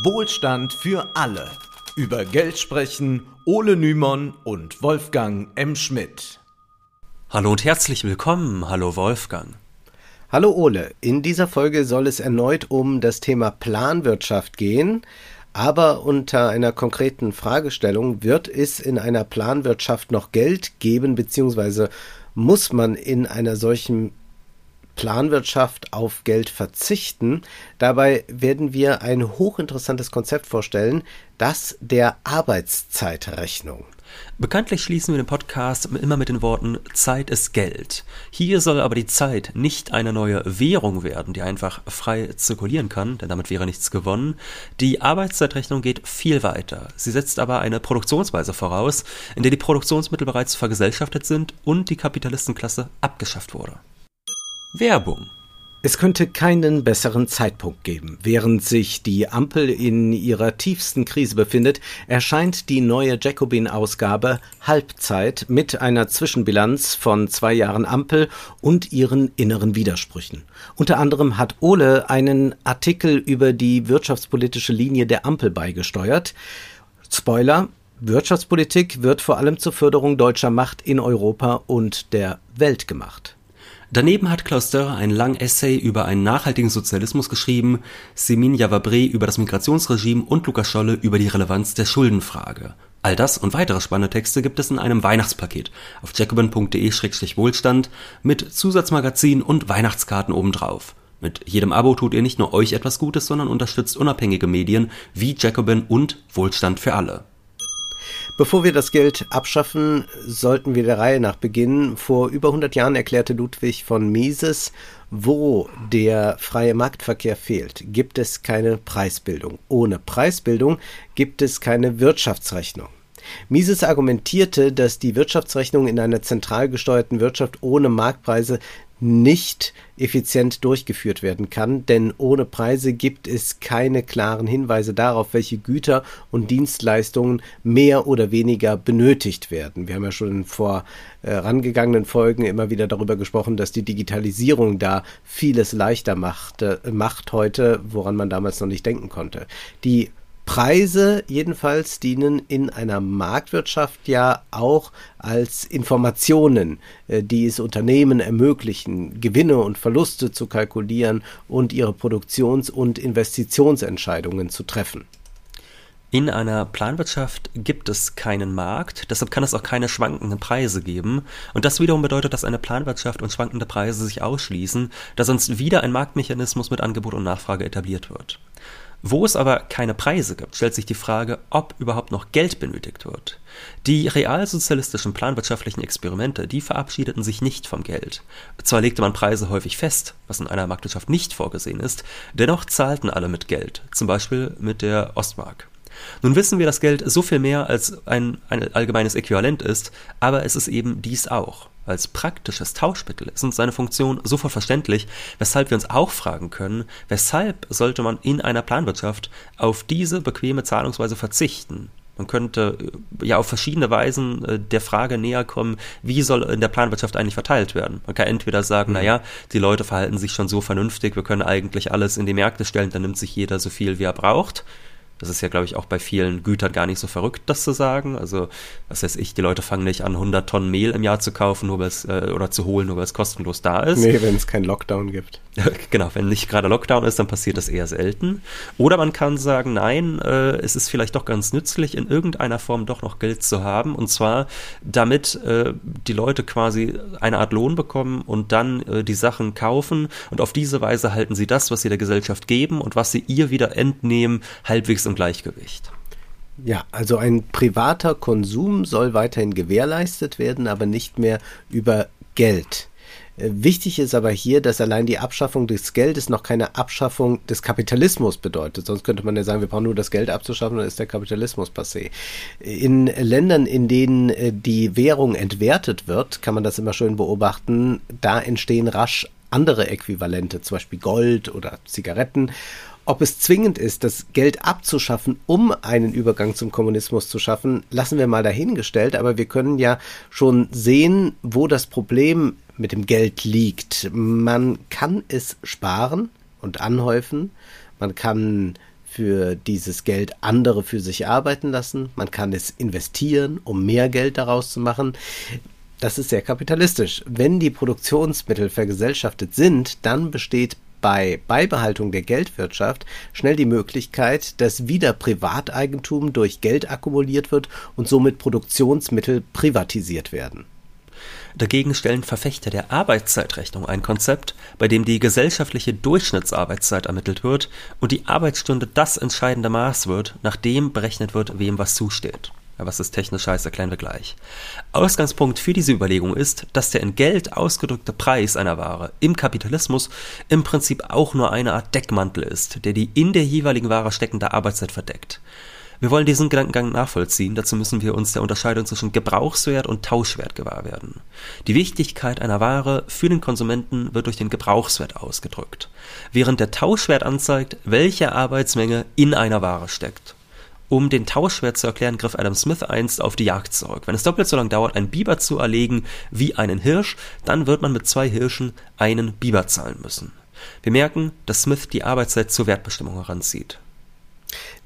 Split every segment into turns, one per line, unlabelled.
Wohlstand für alle. Über Geld sprechen Ole Nymon und Wolfgang M. Schmidt.
Hallo und herzlich willkommen. Hallo Wolfgang.
Hallo Ole. In dieser Folge soll es erneut um das Thema Planwirtschaft gehen. Aber unter einer konkreten Fragestellung, wird es in einer Planwirtschaft noch Geld geben, beziehungsweise muss man in einer solchen Planwirtschaft auf Geld verzichten. Dabei werden wir ein hochinteressantes Konzept vorstellen, das der Arbeitszeitrechnung.
Bekanntlich schließen wir den Podcast immer mit den Worten Zeit ist Geld. Hier soll aber die Zeit nicht eine neue Währung werden, die einfach frei zirkulieren kann, denn damit wäre nichts gewonnen. Die Arbeitszeitrechnung geht viel weiter. Sie setzt aber eine Produktionsweise voraus, in der die Produktionsmittel bereits vergesellschaftet sind und die Kapitalistenklasse abgeschafft wurde. Werbung.
Es könnte keinen besseren Zeitpunkt geben. Während sich die Ampel in ihrer tiefsten Krise befindet, erscheint die neue Jacobin-Ausgabe Halbzeit mit einer Zwischenbilanz von zwei Jahren Ampel und ihren inneren Widersprüchen. Unter anderem hat Ole einen Artikel über die wirtschaftspolitische Linie der Ampel beigesteuert. Spoiler, Wirtschaftspolitik wird vor allem zur Förderung deutscher Macht in Europa und der Welt gemacht.
Daneben hat Klaus Dörr ein lang Essay über einen nachhaltigen Sozialismus geschrieben, Semin Javabre über das Migrationsregime und Lukas Scholle über die Relevanz der Schuldenfrage. All das und weitere spannende Texte gibt es in einem Weihnachtspaket auf jacobin.de-wohlstand mit Zusatzmagazin und Weihnachtskarten obendrauf. Mit jedem Abo tut ihr nicht nur euch etwas Gutes, sondern unterstützt unabhängige Medien wie Jacobin und Wohlstand für alle.
Bevor wir das Geld abschaffen, sollten wir der Reihe nach beginnen. Vor über 100 Jahren erklärte Ludwig von Mises, wo der freie Marktverkehr fehlt, gibt es keine Preisbildung. Ohne Preisbildung gibt es keine Wirtschaftsrechnung. Mises argumentierte, dass die Wirtschaftsrechnung in einer zentral gesteuerten Wirtschaft ohne Marktpreise nicht effizient durchgeführt werden kann, denn ohne Preise gibt es keine klaren Hinweise darauf, welche Güter und Dienstleistungen mehr oder weniger benötigt werden. Wir haben ja schon in vorangegangenen Folgen immer wieder darüber gesprochen, dass die Digitalisierung da vieles leichter macht, äh, macht heute, woran man damals noch nicht denken konnte. Die Preise jedenfalls dienen in einer Marktwirtschaft ja auch als Informationen, äh, die es Unternehmen ermöglichen, Gewinne und Verluste zu kalkulieren und ihre Produktions- und Investitionsentscheidungen zu treffen.
In einer Planwirtschaft gibt es keinen Markt, deshalb kann es auch keine schwankenden Preise geben. Und das wiederum bedeutet, dass eine Planwirtschaft und schwankende Preise sich ausschließen, da sonst wieder ein Marktmechanismus mit Angebot und Nachfrage etabliert wird. Wo es aber keine Preise gibt, stellt sich die Frage, ob überhaupt noch Geld benötigt wird. Die realsozialistischen planwirtschaftlichen Experimente, die verabschiedeten sich nicht vom Geld. Zwar legte man Preise häufig fest, was in einer Marktwirtschaft nicht vorgesehen ist, dennoch zahlten alle mit Geld, zum Beispiel mit der Ostmark. Nun wissen wir, dass Geld so viel mehr als ein, ein allgemeines Äquivalent ist, aber es ist eben dies auch als praktisches Tauschmittel ist uns seine Funktion sofort verständlich, weshalb wir uns auch fragen können, weshalb sollte man in einer Planwirtschaft auf diese bequeme Zahlungsweise verzichten? Man könnte äh, ja auf verschiedene Weisen äh, der Frage näher kommen, wie soll in der Planwirtschaft eigentlich verteilt werden. Man kann entweder sagen, mhm. naja, die Leute verhalten sich schon so vernünftig, wir können eigentlich alles in die Märkte stellen, dann nimmt sich jeder so viel, wie er braucht. Das ist ja, glaube ich, auch bei vielen Gütern gar nicht so verrückt, das zu sagen. Also, was weiß ich, die Leute fangen nicht an, 100 Tonnen Mehl im Jahr zu kaufen nur weil's, äh, oder zu holen, nur weil es kostenlos da ist.
Nee, wenn es keinen Lockdown gibt.
genau, wenn nicht gerade Lockdown ist, dann passiert das eher selten. Oder man kann sagen, nein, äh, es ist vielleicht doch ganz nützlich, in irgendeiner Form doch noch Geld zu haben. Und zwar, damit äh, die Leute quasi eine Art Lohn bekommen und dann äh, die Sachen kaufen. Und auf diese Weise halten sie das, was sie der Gesellschaft geben und was sie ihr wieder entnehmen, halbwegs im Gleichgewicht.
Ja, also ein privater Konsum soll weiterhin gewährleistet werden, aber nicht mehr über Geld. Äh, wichtig ist aber hier, dass allein die Abschaffung des Geldes noch keine Abschaffung des Kapitalismus bedeutet. Sonst könnte man ja sagen, wir brauchen nur das Geld abzuschaffen, dann ist der Kapitalismus passé. In Ländern, in denen äh, die Währung entwertet wird, kann man das immer schön beobachten, da entstehen rasch andere Äquivalente, zum Beispiel Gold oder Zigaretten. Ob es zwingend ist, das Geld abzuschaffen, um einen Übergang zum Kommunismus zu schaffen, lassen wir mal dahingestellt, aber wir können ja schon sehen, wo das Problem mit dem Geld liegt. Man kann es sparen und anhäufen, man kann für dieses Geld andere für sich arbeiten lassen. Man kann es investieren, um mehr Geld daraus zu machen. Das ist sehr kapitalistisch. Wenn die Produktionsmittel vergesellschaftet sind, dann besteht bei Beibehaltung der Geldwirtschaft schnell die Möglichkeit, dass wieder Privateigentum durch Geld akkumuliert wird und somit Produktionsmittel privatisiert werden.
Dagegen stellen Verfechter der Arbeitszeitrechnung ein Konzept, bei dem die gesellschaftliche Durchschnittsarbeitszeit ermittelt wird und die Arbeitsstunde das entscheidende Maß wird, nach dem berechnet wird, wem was zusteht. Was das technisch heißt, erklären wir gleich. Ausgangspunkt für diese Überlegung ist, dass der in Geld ausgedrückte Preis einer Ware im Kapitalismus im Prinzip auch nur eine Art Deckmantel ist, der die in der jeweiligen Ware steckende Arbeitszeit verdeckt. Wir wollen diesen Gedankengang nachvollziehen, dazu müssen wir uns der Unterscheidung zwischen Gebrauchswert und Tauschwert gewahr werden. Die Wichtigkeit einer Ware für den Konsumenten wird durch den Gebrauchswert ausgedrückt, während der Tauschwert anzeigt, welche Arbeitsmenge in einer Ware steckt. Um den Tauschwert zu erklären, griff Adam Smith einst auf die Jagd zurück. Wenn es doppelt so lang dauert, einen Biber zu erlegen wie einen Hirsch, dann wird man mit zwei Hirschen einen Biber zahlen müssen. Wir merken, dass Smith die Arbeitszeit zur Wertbestimmung heranzieht.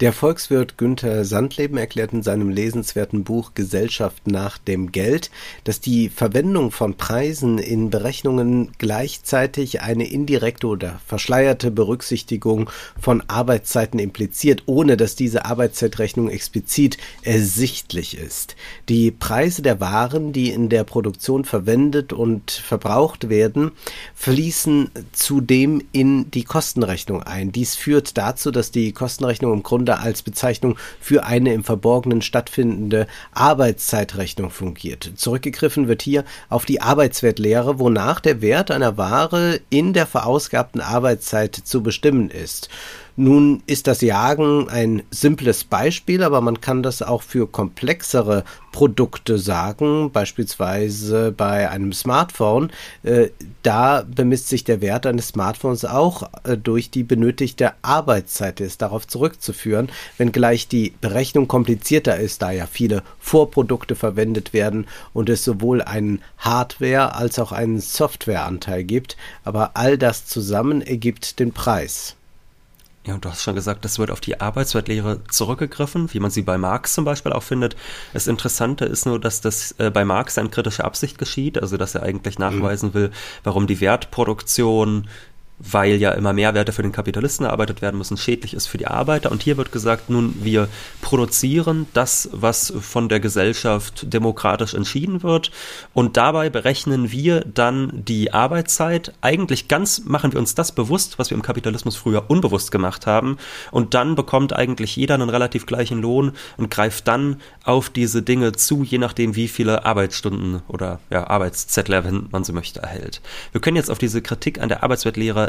Der Volkswirt Günther Sandleben erklärt in seinem lesenswerten Buch Gesellschaft nach dem Geld, dass die Verwendung von Preisen in Berechnungen gleichzeitig eine indirekte oder verschleierte Berücksichtigung von Arbeitszeiten impliziert, ohne dass diese Arbeitszeitrechnung explizit ersichtlich ist. Die Preise der Waren, die in der Produktion verwendet und verbraucht werden, fließen zudem in die Kostenrechnung ein. Dies führt dazu, dass die Kostenrechnung im Grunde Grunde als Bezeichnung für eine im Verborgenen stattfindende Arbeitszeitrechnung fungiert. Zurückgegriffen wird hier auf die Arbeitswertlehre, wonach der Wert einer Ware in der verausgabten Arbeitszeit zu bestimmen ist. Nun ist das Jagen ein simples Beispiel, aber man kann das auch für komplexere Produkte sagen, beispielsweise bei einem Smartphone. Äh, da bemisst sich der Wert eines Smartphones auch äh, durch die benötigte Arbeitszeit, ist darauf zurückzuführen, wenngleich die Berechnung komplizierter ist, da ja viele Vorprodukte verwendet werden und es sowohl einen Hardware- als auch einen Softwareanteil gibt, aber all das zusammen ergibt den Preis.
Ja, und du hast schon gesagt, das wird auf die Arbeitswertlehre zurückgegriffen, wie man sie bei Marx zum Beispiel auch findet. Das Interessante ist nur, dass das äh, bei Marx in kritischer Absicht geschieht, also dass er eigentlich nachweisen will, warum die Wertproduktion weil ja immer mehr Werte für den Kapitalisten erarbeitet werden müssen, schädlich ist für die Arbeiter. Und hier wird gesagt, nun, wir produzieren das, was von der Gesellschaft demokratisch entschieden wird. Und dabei berechnen wir dann die Arbeitszeit. Eigentlich ganz machen wir uns das bewusst, was wir im Kapitalismus früher unbewusst gemacht haben. Und dann bekommt eigentlich jeder einen relativ gleichen Lohn und greift dann auf diese Dinge zu, je nachdem, wie viele Arbeitsstunden oder ja, Arbeitszettler, wenn man so möchte, erhält. Wir können jetzt auf diese Kritik an der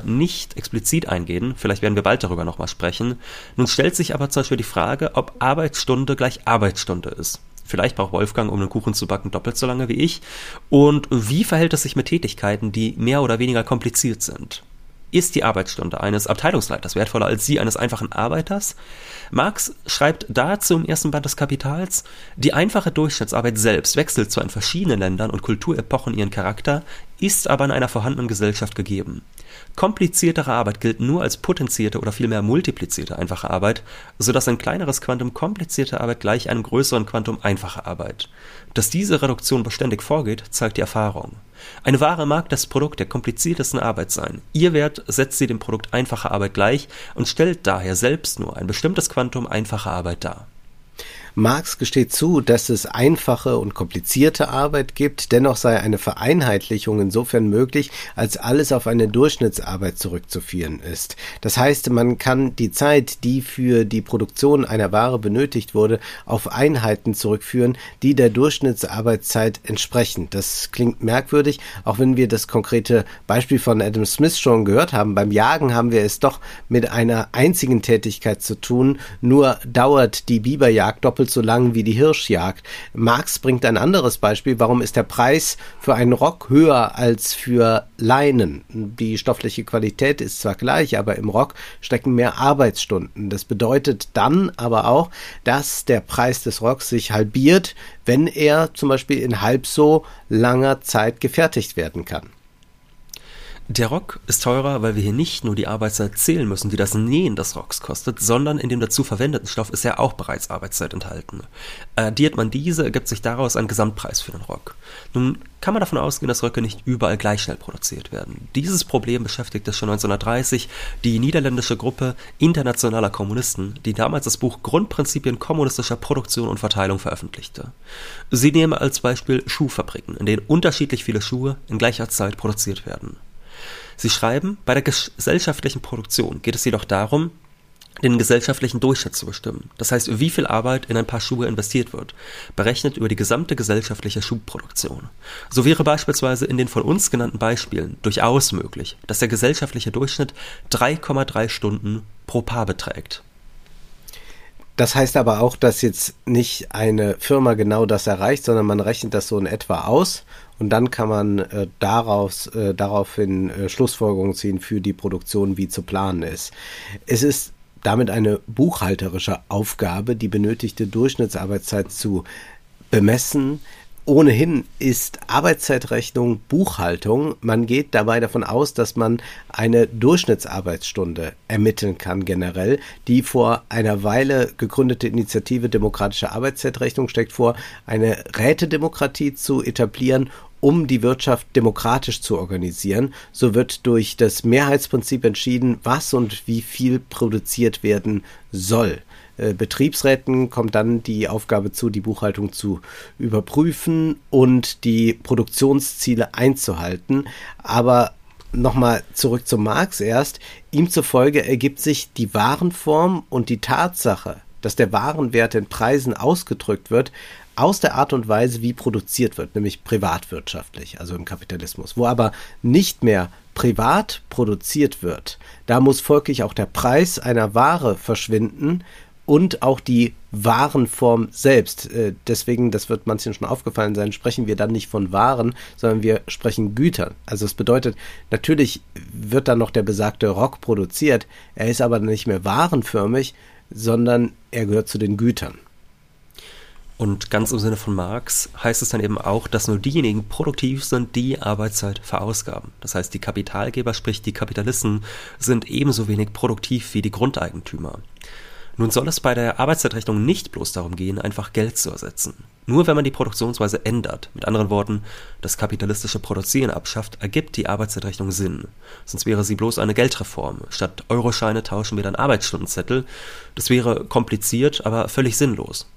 Nicht explizit eingehen, vielleicht werden wir bald darüber nochmal sprechen. Nun stellt sich aber zum Beispiel die Frage, ob Arbeitsstunde gleich Arbeitsstunde ist. Vielleicht braucht Wolfgang, um einen Kuchen zu backen, doppelt so lange wie ich. Und wie verhält es sich mit Tätigkeiten, die mehr oder weniger kompliziert sind? Ist die Arbeitsstunde eines Abteilungsleiters wertvoller als die eines einfachen Arbeiters? Marx schreibt dazu im ersten Band des Kapitals, die einfache Durchschnittsarbeit selbst wechselt zwar in verschiedenen Ländern und Kulturepochen ihren Charakter, ist aber in einer vorhandenen Gesellschaft gegeben. Kompliziertere Arbeit gilt nur als potenzierte oder vielmehr multiplizierte einfache Arbeit, so dass ein kleineres Quantum komplizierte Arbeit gleich einem größeren Quantum einfache Arbeit. Dass diese Reduktion beständig vorgeht, zeigt die Erfahrung. Eine Ware mag das Produkt der kompliziertesten Arbeit sein. Ihr Wert setzt sie dem Produkt einfacher Arbeit gleich und stellt daher selbst nur ein bestimmtes Quantum einfacher Arbeit dar.
Marx gesteht zu, dass es einfache und komplizierte Arbeit gibt, dennoch sei eine Vereinheitlichung insofern möglich, als alles auf eine Durchschnittsarbeit zurückzuführen ist. Das heißt, man kann die Zeit, die für die Produktion einer Ware benötigt wurde, auf Einheiten zurückführen, die der Durchschnittsarbeitszeit entsprechen. Das klingt merkwürdig, auch wenn wir das konkrete Beispiel von Adam Smith schon gehört haben. Beim Jagen haben wir es doch mit einer einzigen Tätigkeit zu tun, nur dauert die Biberjagd doppelt doppelt so lang wie die Hirschjagd. Marx bringt ein anderes Beispiel. Warum ist der Preis für einen Rock höher als für Leinen? Die stoffliche Qualität ist zwar gleich, aber im Rock stecken mehr Arbeitsstunden. Das bedeutet dann aber auch, dass der Preis des Rocks sich halbiert, wenn er zum Beispiel in halb so langer Zeit gefertigt werden kann.
Der Rock ist teurer, weil wir hier nicht nur die Arbeitszeit zählen müssen, die das Nähen des Rocks kostet, sondern in dem dazu verwendeten Stoff ist ja auch bereits Arbeitszeit enthalten. Addiert man diese, ergibt sich daraus ein Gesamtpreis für den Rock. Nun kann man davon ausgehen, dass Röcke nicht überall gleich schnell produziert werden. Dieses Problem beschäftigte schon 1930 die niederländische Gruppe internationaler Kommunisten, die damals das Buch Grundprinzipien kommunistischer Produktion und Verteilung veröffentlichte. Sie nehmen als Beispiel Schuhfabriken, in denen unterschiedlich viele Schuhe in gleicher Zeit produziert werden. Sie schreiben, bei der gesellschaftlichen Produktion geht es jedoch darum, den gesellschaftlichen Durchschnitt zu bestimmen. Das heißt, wie viel Arbeit in ein paar Schuhe investiert wird, berechnet über die gesamte gesellschaftliche Schuhproduktion. So wäre beispielsweise in den von uns genannten Beispielen durchaus möglich, dass der gesellschaftliche Durchschnitt 3,3 Stunden pro Paar beträgt.
Das heißt aber auch, dass jetzt nicht eine Firma genau das erreicht, sondern man rechnet das so in etwa aus und dann kann man äh, daraus, äh, daraufhin äh, Schlussfolgerungen ziehen für die Produktion, wie zu planen ist. Es ist damit eine buchhalterische Aufgabe, die benötigte Durchschnittsarbeitszeit zu bemessen, Ohnehin ist Arbeitszeitrechnung Buchhaltung. Man geht dabei davon aus, dass man eine Durchschnittsarbeitsstunde ermitteln kann generell. Die vor einer Weile gegründete Initiative Demokratische Arbeitszeitrechnung steckt vor, eine Rätedemokratie zu etablieren um die Wirtschaft demokratisch zu organisieren. So wird durch das Mehrheitsprinzip entschieden, was und wie viel produziert werden soll. Äh, Betriebsräten kommt dann die Aufgabe zu, die Buchhaltung zu überprüfen und die Produktionsziele einzuhalten. Aber nochmal zurück zu Marx erst. Ihm zufolge ergibt sich die Warenform und die Tatsache, dass der Warenwert in Preisen ausgedrückt wird, aus der Art und Weise, wie produziert wird, nämlich privatwirtschaftlich, also im Kapitalismus. Wo aber nicht mehr privat produziert wird, da muss folglich auch der Preis einer Ware verschwinden und auch die Warenform selbst. Äh, deswegen, das wird manchen schon aufgefallen sein, sprechen wir dann nicht von Waren, sondern wir sprechen Gütern. Also es bedeutet, natürlich wird dann noch der besagte Rock produziert, er ist aber nicht mehr warenförmig, sondern er gehört zu den Gütern.
Und ganz im Sinne von Marx heißt es dann eben auch, dass nur diejenigen produktiv sind, die Arbeitszeit verausgaben. Das heißt, die Kapitalgeber, sprich die Kapitalisten, sind ebenso wenig produktiv wie die Grundeigentümer. Nun soll es bei der Arbeitszeitrechnung nicht bloß darum gehen, einfach Geld zu ersetzen. Nur wenn man die Produktionsweise ändert, mit anderen Worten, das kapitalistische Produzieren abschafft, ergibt die Arbeitszeitrechnung Sinn. Sonst wäre sie bloß eine Geldreform. Statt Euroscheine tauschen wir dann Arbeitsstundenzettel. Das wäre kompliziert, aber völlig sinnlos.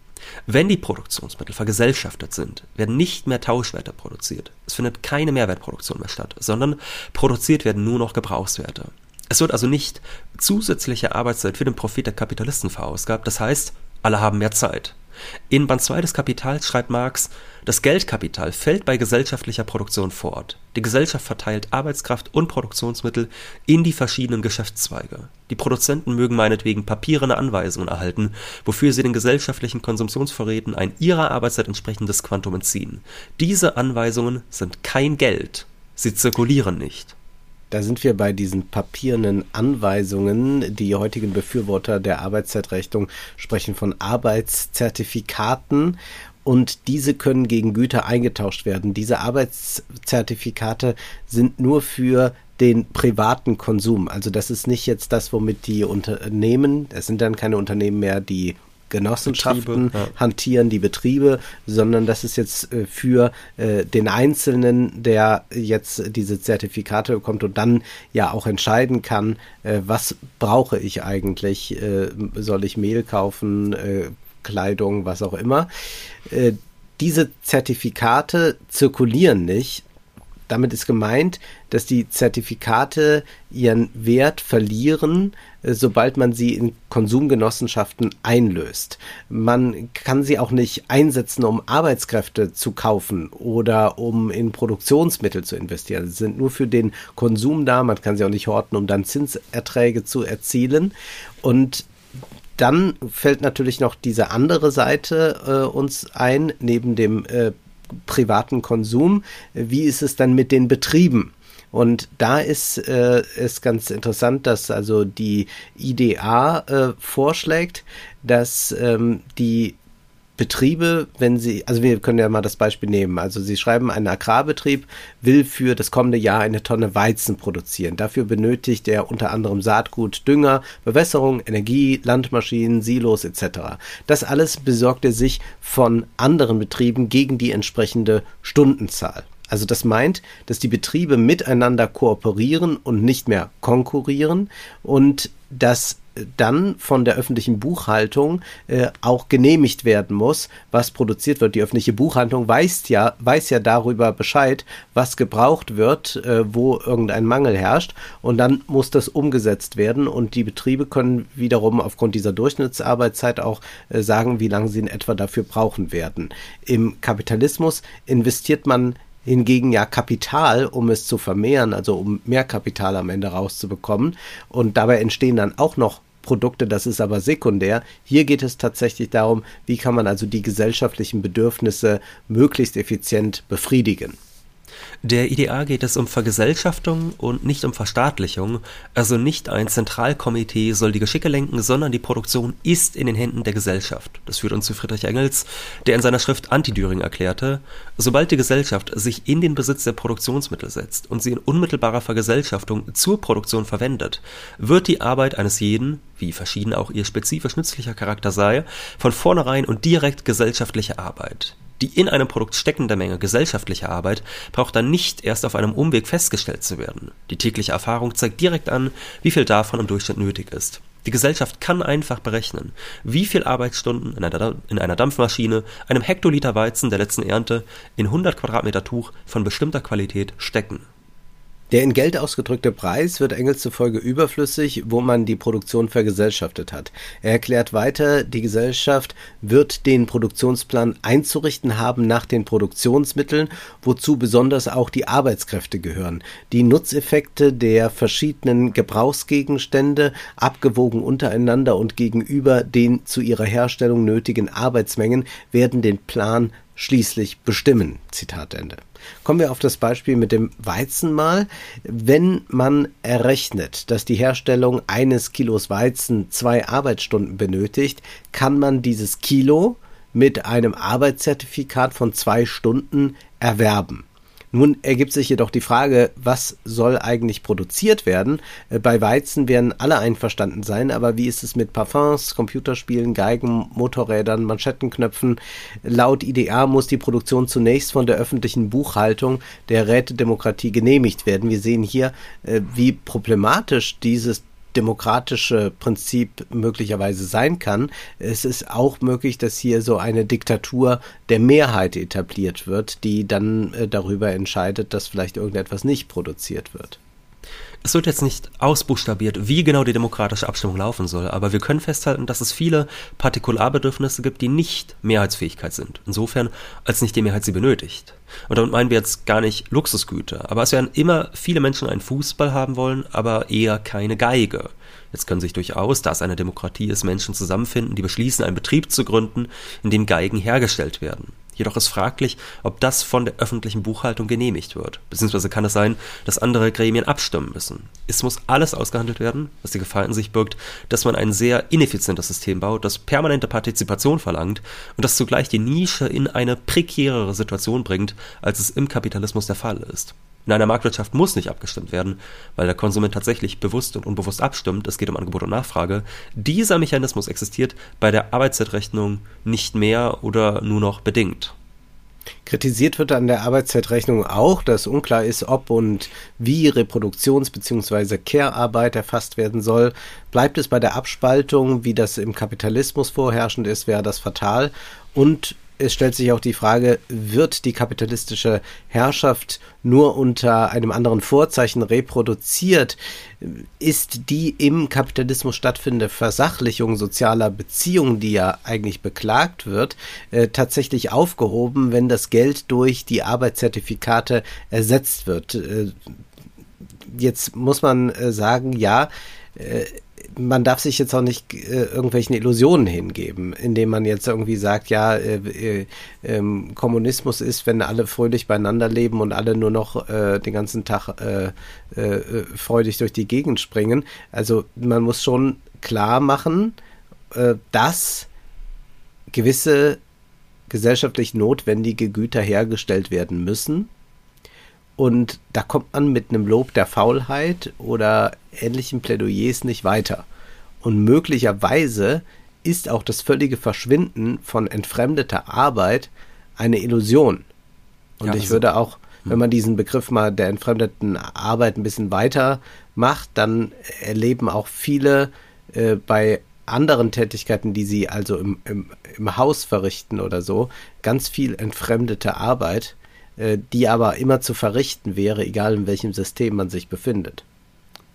Wenn die Produktionsmittel vergesellschaftet sind, werden nicht mehr Tauschwerte produziert. Es findet keine Mehrwertproduktion mehr statt, sondern produziert werden nur noch Gebrauchswerte. Es wird also nicht zusätzliche Arbeitszeit für den Profit der Kapitalisten verausgabt, das heißt, alle haben mehr Zeit. In Band 2 des Kapitals schreibt Marx, das Geldkapital fällt bei gesellschaftlicher Produktion fort. Die Gesellschaft verteilt Arbeitskraft und Produktionsmittel in die verschiedenen Geschäftszweige. Die Produzenten mögen meinetwegen papierene Anweisungen erhalten, wofür sie den gesellschaftlichen Konsumtionsvorräten ein ihrer Arbeitszeit entsprechendes Quantum entziehen. Diese Anweisungen sind kein Geld. Sie zirkulieren nicht.
Da sind wir bei diesen papierenden Anweisungen. Die heutigen Befürworter der Arbeitszeitrechnung sprechen von Arbeitszertifikaten und diese können gegen Güter eingetauscht werden. Diese Arbeitszertifikate sind nur für den privaten Konsum. Also das ist nicht jetzt das, womit die Unternehmen, es sind dann keine Unternehmen mehr, die Genossenschaften Betriebe, ja. hantieren, die Betriebe, sondern das ist jetzt äh, für äh, den Einzelnen, der jetzt diese Zertifikate bekommt und dann ja auch entscheiden kann, äh, was brauche ich eigentlich? soll ich Mehl kaufen, Kleidung, was auch immer? diese Zertifikate zirkulieren nicht, damit ist gemeint, dass die Zertifikate ihren Wert verlieren, äh, sobald man sie in Konsumgenossenschaften einlöst. Man kann sie auch nicht einsetzen, um Arbeitskräfte zu kaufen oder um in Produktionsmittel zu investieren. Sie sind nur für den Konsum da. Man kann sie auch nicht horten, um dann Zinserträge zu erzielen. Und dann fällt natürlich noch diese andere Seite äh, uns ein, neben dem äh, privaten Konsum. Wie ist es dann mit den Betrieben? Und da ist äh, es ganz interessant, dass also die IDA äh, vorschlägt, dass ähm, die Betriebe, wenn sie, also wir können ja mal das Beispiel nehmen. Also Sie schreiben, ein Agrarbetrieb will für das kommende Jahr eine Tonne Weizen produzieren. Dafür benötigt er unter anderem Saatgut, Dünger, Bewässerung, Energie, Landmaschinen, Silos etc. Das alles besorgt er sich von anderen Betrieben gegen die entsprechende Stundenzahl. Also das meint, dass die Betriebe miteinander kooperieren und nicht mehr konkurrieren und dass dann von der öffentlichen Buchhaltung äh, auch genehmigt werden muss, was produziert wird. Die öffentliche Buchhaltung weiß ja, weiß ja darüber Bescheid, was gebraucht wird, äh, wo irgendein Mangel herrscht und dann muss das umgesetzt werden und die Betriebe können wiederum aufgrund dieser Durchschnittsarbeitszeit auch äh, sagen, wie lange sie in etwa dafür brauchen werden. Im Kapitalismus investiert man hingegen ja Kapital, um es zu vermehren, also um mehr Kapital am Ende rauszubekommen. Und dabei entstehen dann auch noch Produkte, das ist aber sekundär. Hier geht es tatsächlich darum, wie kann man also die gesellschaftlichen Bedürfnisse möglichst effizient befriedigen.
Der IDA geht es um Vergesellschaftung und nicht um Verstaatlichung, also nicht ein Zentralkomitee soll die Geschicke lenken, sondern die Produktion ist in den Händen der Gesellschaft. Das führt uns zu Friedrich Engels, der in seiner Schrift Anti-Düring erklärte, sobald die Gesellschaft sich in den Besitz der Produktionsmittel setzt und sie in unmittelbarer Vergesellschaftung zur Produktion verwendet, wird die Arbeit eines jeden, wie verschieden auch ihr spezifisch nützlicher Charakter sei, von vornherein und direkt gesellschaftliche Arbeit. Die in einem Produkt steckende Menge gesellschaftlicher Arbeit braucht dann nicht erst auf einem Umweg festgestellt zu werden. Die tägliche Erfahrung zeigt direkt an, wie viel davon im Durchschnitt nötig ist. Die Gesellschaft kann einfach berechnen, wie viel Arbeitsstunden in einer, in einer, Dampfmaschine, einem Hektoliter Weizen der letzten Ernte in 100 Quadratmeter Tuch von bestimmter Qualität stecken.
Der in Geld ausgedrückte Preis wird Engels zufolge überflüssig, wo man die Produktion vergesellschaftet hat. Er erklärt weiter, die Gesellschaft wird den Produktionsplan einzurichten haben nach den Produktionsmitteln, wozu besonders auch die Arbeitskräfte gehören. Die Nutzeffekte der verschiedenen Gebrauchsgegenstände, abgewogen untereinander und gegenüber den zu ihrer Herstellung nötigen Arbeitsmengen, werden den Plan schließlich bestimmen. Zitat Ende. Kommen wir auf das Beispiel mit dem Weizen mal. Wenn man errechnet, dass die Herstellung eines Kilos Weizen zwei Arbeitsstunden benötigt, kann man dieses Kilo mit einem Arbeitszertifikat von zwei Stunden erwerben. Nun ergibt sich jedoch die Frage, was soll eigentlich produziert werden? Äh, bei Weizen werden alle einverstanden sein, aber wie ist es mit Parfums, Computerspielen, Geigen, Motorrädern, Manschettenknöpfen? Laut IDA muss die Produktion zunächst von der öffentlichen Buchhaltung der Rätedemokratie genehmigt werden. Wir sehen hier, äh, wie problematisch dieses demokratische Prinzip möglicherweise sein kann. Es ist auch möglich, dass hier so eine Diktatur der Mehrheit etabliert wird, die dann äh, darüber entscheidet, dass vielleicht irgendetwas nicht produziert wird.
Es wird jetzt nicht ausbuchstabiert, wie genau die demokratische Abstimmung laufen soll, aber wir können festhalten, dass es viele Partikular-Bedürfnisse gibt, die nicht Mehrheitsfähigkeit sind. Insofern, als nicht die Mehrheit sie benötigt. Und damit meinen wir jetzt gar nicht Luxusgüter, aber es werden immer viele Menschen einen Fußball haben wollen, aber eher keine Geige. Jetzt können sich durchaus, da es eine Demokratie ist, Menschen zusammenfinden, die beschließen, einen Betrieb zu gründen, in dem Geigen hergestellt werden. Jedoch ist fraglich, ob das von der öffentlichen Buchhaltung genehmigt wird. Beziehungsweise kann es sein, dass andere Gremien abstimmen müssen. Es muss alles ausgehandelt werden, was die Gefahr in sich birgt, dass man ein sehr ineffizientes System baut, das permanente Partizipation verlangt und das zugleich die Nische in eine prekärere Situation bringt, als es im Kapitalismus der Fall ist. In einer Marktwirtschaft muss nicht abgestimmt werden, weil der Konsument tatsächlich bewusst und unbewusst abstimmt. Es geht um Angebot und Nachfrage. Dieser Mechanismus existiert bei der Arbeitszeitrechnung nicht mehr oder nur noch bedingt.
Kritisiert wird an der Arbeitszeitrechnung auch, dass unklar ist, ob und wie Reproduktions- bzw. Care-Arbeit erfasst werden soll. Bleibt es bei der Abspaltung, wie das im Kapitalismus vorherrschend ist, wäre das fatal. Und es stellt sich auch die Frage, wird die kapitalistische Herrschaft nur unter einem anderen Vorzeichen reproduziert? Ist die im Kapitalismus stattfindende Versachlichung sozialer Beziehungen, die ja eigentlich beklagt wird, äh, tatsächlich aufgehoben, wenn das Geld durch die Arbeitszertifikate ersetzt wird? Äh, jetzt muss man äh, sagen, ja, äh, man darf sich jetzt auch nicht äh, irgendwelchen Illusionen hingeben, indem man jetzt irgendwie sagt, ja, äh, äh, ähm, Kommunismus ist, wenn alle fröhlich beieinander leben und alle nur noch äh, den ganzen Tag äh, äh, freudig durch die Gegend springen. Also man muss schon klar machen, dass gewisse gesellschaftlich notwendige Güter hergestellt werden müssen. Und da kommt man mit einem Lob der Faulheit oder ähnlichen Plädoyers nicht weiter. Und möglicherweise ist auch das völlige Verschwinden von entfremdeter Arbeit eine Illusion. Und ja, ich also, würde auch, wenn man diesen Begriff mal der entfremdeten Arbeit ein bisschen weiter macht, dann erleben auch viele äh, bei anderen Tätigkeiten, die sie also im, im, im Haus verrichten oder so, ganz viel entfremdete Arbeit, die aber immer zu verrichten wäre, egal in welchem System man sich befindet.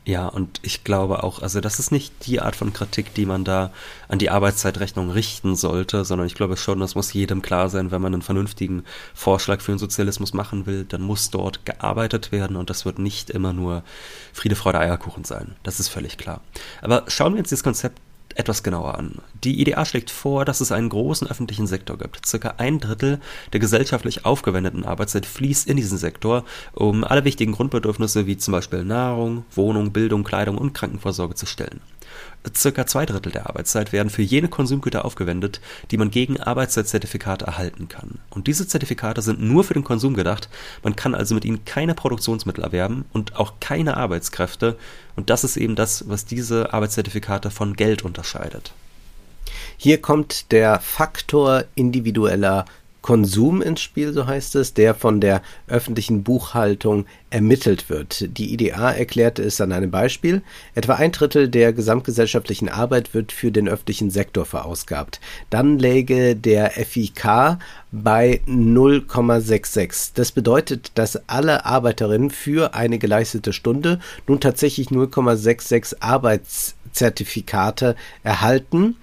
Ja, und ich glaube auch, also das ist nicht die Art von Kritik, die man da an die Arbeitszeitrechnung richten sollte, sondern ich glaube schon, das muss jedem klar sein, wenn man einen vernünftigen Vorschlag für den Sozialismus machen will, dann muss dort gearbeitet werden und das wird nicht immer nur Friede, Freude, Eierkuchen sein. Das ist völlig klar. Aber schauen wir uns das Konzept etwas genauer an. Die IDA schlägt vor, dass es einen großen öffentlichen Sektor gibt. Circa ein Drittel der gesellschaftlich aufgewendeten Arbeitszeit fließt in diesen Sektor, um alle wichtigen Grundbedürfnisse wie zum Beispiel Nahrung, Wohnung, Bildung, Kleidung und Krankenvorsorge zu stellen. Circa zwei Drittel der Arbeitszeit werden für jene Konsumgüter aufgewendet, die man gegen Arbeitszeitzertifikate erhalten kann. Und diese Zertifikate sind nur für den Konsum gedacht. Man kann also mit ihnen keine Produktionsmittel erwerben und auch keine Arbeitskräfte. Und das ist eben das, was diese Arbeitszertifikate von Geld unterscheidet.
Hier kommt der Faktor individueller Konsum ins Spiel, so heißt es, der von der öffentlichen Buchhaltung ermittelt wird. Die IDA erklärte es an einem Beispiel. Etwa ein Drittel der gesamtgesellschaftlichen Arbeit wird für den öffentlichen Sektor verausgabt. Dann läge der FIK bei 0,66. Das bedeutet, dass alle Arbeiterinnen für eine geleistete Stunde nun tatsächlich 0,66 Arbeitszertifikate erhalten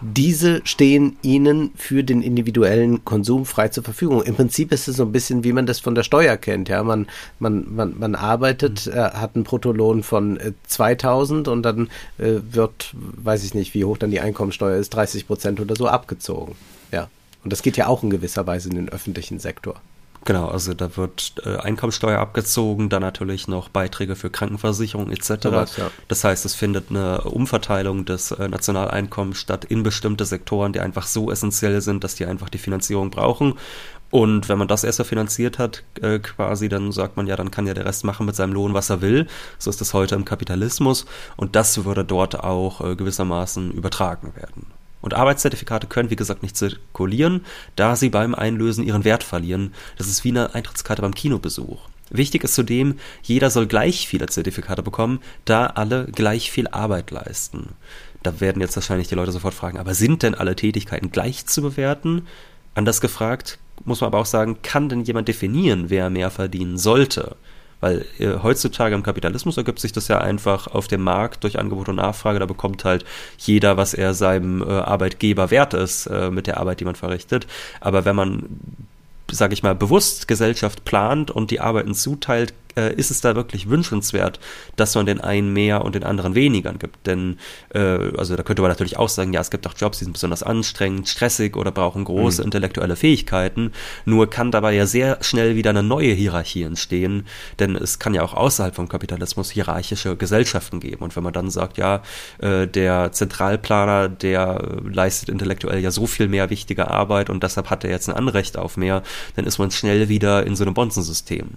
diese stehen ihnen für den individuellen Konsum frei zur Verfügung. Im Prinzip ist es so ein bisschen, wie man das von der Steuer kennt. Ja, man, man, man, man arbeitet, mhm. äh, hat einen Bruttolohn von äh, 2000 und dann äh, wird, weiß ich nicht, wie hoch dann die Einkommensteuer ist, 30 Prozent oder so abgezogen. Ja. Und das geht ja auch in gewisser Weise in den öffentlichen Sektor.
Genau, also da wird äh, Einkommensteuer abgezogen, dann natürlich noch Beiträge für Krankenversicherung etc. Was, ja. Das heißt, es findet eine Umverteilung des äh, Nationaleinkommens statt in bestimmte Sektoren, die einfach so essentiell sind, dass die einfach die Finanzierung brauchen. Und wenn man das erst finanziert hat, äh, quasi, dann sagt man ja, dann kann ja der Rest machen mit seinem Lohn, was er will. So ist das heute im Kapitalismus. Und das würde dort auch äh, gewissermaßen übertragen werden. Und Arbeitszertifikate können, wie gesagt, nicht zirkulieren, da sie beim Einlösen ihren Wert verlieren. Das ist wie eine Eintrittskarte beim Kinobesuch. Wichtig ist zudem, jeder soll gleich viele Zertifikate bekommen, da alle gleich viel Arbeit leisten. Da werden jetzt wahrscheinlich die Leute sofort fragen, aber sind denn alle Tätigkeiten gleich zu bewerten? Anders gefragt, muss man aber auch sagen, kann denn jemand definieren, wer mehr verdienen sollte? Weil äh, heutzutage im Kapitalismus ergibt sich das ja einfach auf dem Markt durch Angebot und Nachfrage. Da bekommt halt jeder, was er seinem äh, Arbeitgeber wert ist äh, mit der Arbeit, die man verrichtet. Aber wenn man sage ich mal, bewusst Gesellschaft plant und die Arbeiten zuteilt, äh, ist es da wirklich wünschenswert, dass man den einen mehr und den anderen weniger gibt. Denn, äh, also da könnte man natürlich auch sagen, ja, es gibt auch Jobs, die sind besonders anstrengend, stressig oder brauchen große mhm. intellektuelle Fähigkeiten. Nur kann dabei ja sehr schnell wieder eine neue Hierarchie entstehen, denn es kann ja auch außerhalb vom Kapitalismus hierarchische Gesellschaften geben. Und wenn man dann sagt, ja, äh, der Zentralplaner, der leistet intellektuell ja so viel mehr wichtige Arbeit und deshalb hat er jetzt ein Anrecht auf mehr, dann ist man schnell wieder in so einem Bonzensystem.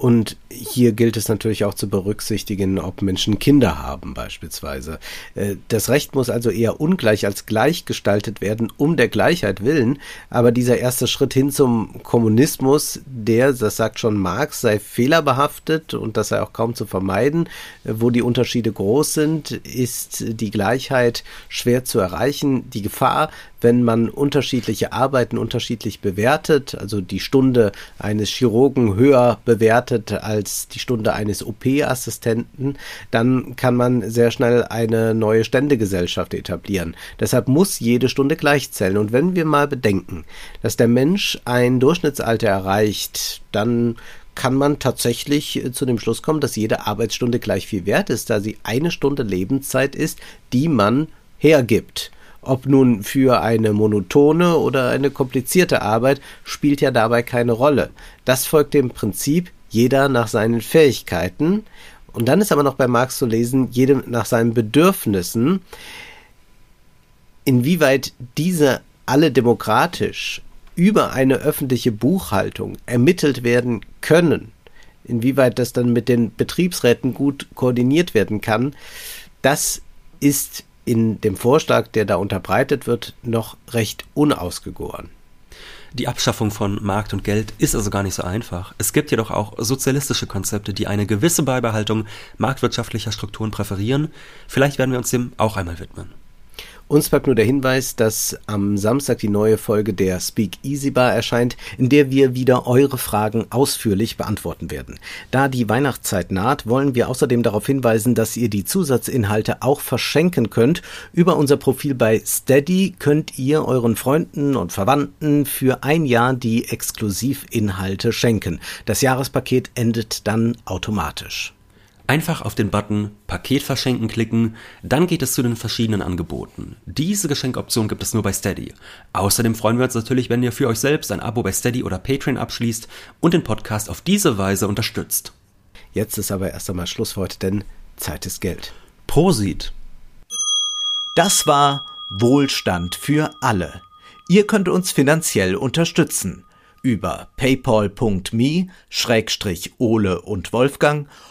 Und hier gilt es natürlich auch zu berücksichtigen, ob Menschen Kinder haben beispielsweise. Äh, das Recht muss also eher ungleich als gleich gestaltet werden, um der Gleichheit willen. Aber dieser erste Schritt hin zum Kommunismus, der, das sagt schon Marx, sei fehlerbehaftet und das sei auch kaum zu vermeiden. Äh, wo die Unterschiede groß sind, ist die Gleichheit schwer zu erreichen. Die Gefahr wenn man unterschiedliche Arbeiten unterschiedlich bewertet, also die Stunde eines Chirurgen höher bewertet als die Stunde eines OP-Assistenten, dann kann man sehr schnell eine neue Ständegesellschaft etablieren. Deshalb muss jede Stunde gleich zählen. Und wenn wir mal bedenken, dass der Mensch ein Durchschnittsalter erreicht, dann kann man tatsächlich zu dem Schluss kommen, dass jede Arbeitsstunde gleich viel wert ist, da sie eine Stunde Lebenszeit ist, die man hergibt. Ob nun für eine monotone oder eine komplizierte Arbeit, spielt ja dabei keine Rolle. Das folgt dem Prinzip jeder nach seinen Fähigkeiten. Und dann ist aber noch bei Marx zu lesen, jedem nach seinen Bedürfnissen. Inwieweit diese alle demokratisch über eine öffentliche Buchhaltung ermittelt werden können, inwieweit das dann mit den Betriebsräten gut koordiniert werden kann, das ist in dem Vorschlag, der da unterbreitet wird, noch recht unausgegoren.
Die Abschaffung von Markt und Geld ist also gar nicht so einfach. Es gibt jedoch auch sozialistische Konzepte, die eine gewisse Beibehaltung marktwirtschaftlicher Strukturen präferieren. Vielleicht werden wir uns dem auch einmal widmen.
Uns bleibt nur der Hinweis, dass am Samstag die neue Folge der Speak Easy Bar erscheint, in der wir wieder eure Fragen ausführlich beantworten werden. Da die Weihnachtszeit naht, wollen wir außerdem darauf hinweisen, dass ihr die Zusatzinhalte auch verschenken könnt. Über unser Profil bei Steady könnt ihr euren Freunden und Verwandten für ein Jahr die Exklusivinhalte schenken. Das Jahrespaket endet dann automatisch.
Einfach auf den Button Paket verschenken klicken, dann geht es zu den verschiedenen Angeboten. Diese Geschenkoption gibt es nur bei Steady. Außerdem freuen wir uns natürlich, wenn ihr für euch selbst ein Abo bei Steady oder Patreon abschließt und den Podcast auf diese Weise unterstützt.
Jetzt ist aber erst einmal Schluss für heute, denn Zeit ist Geld.
Prosit!
Das war Wohlstand für alle. Ihr könnt uns finanziell unterstützen über paypal.me-ole und Wolfgang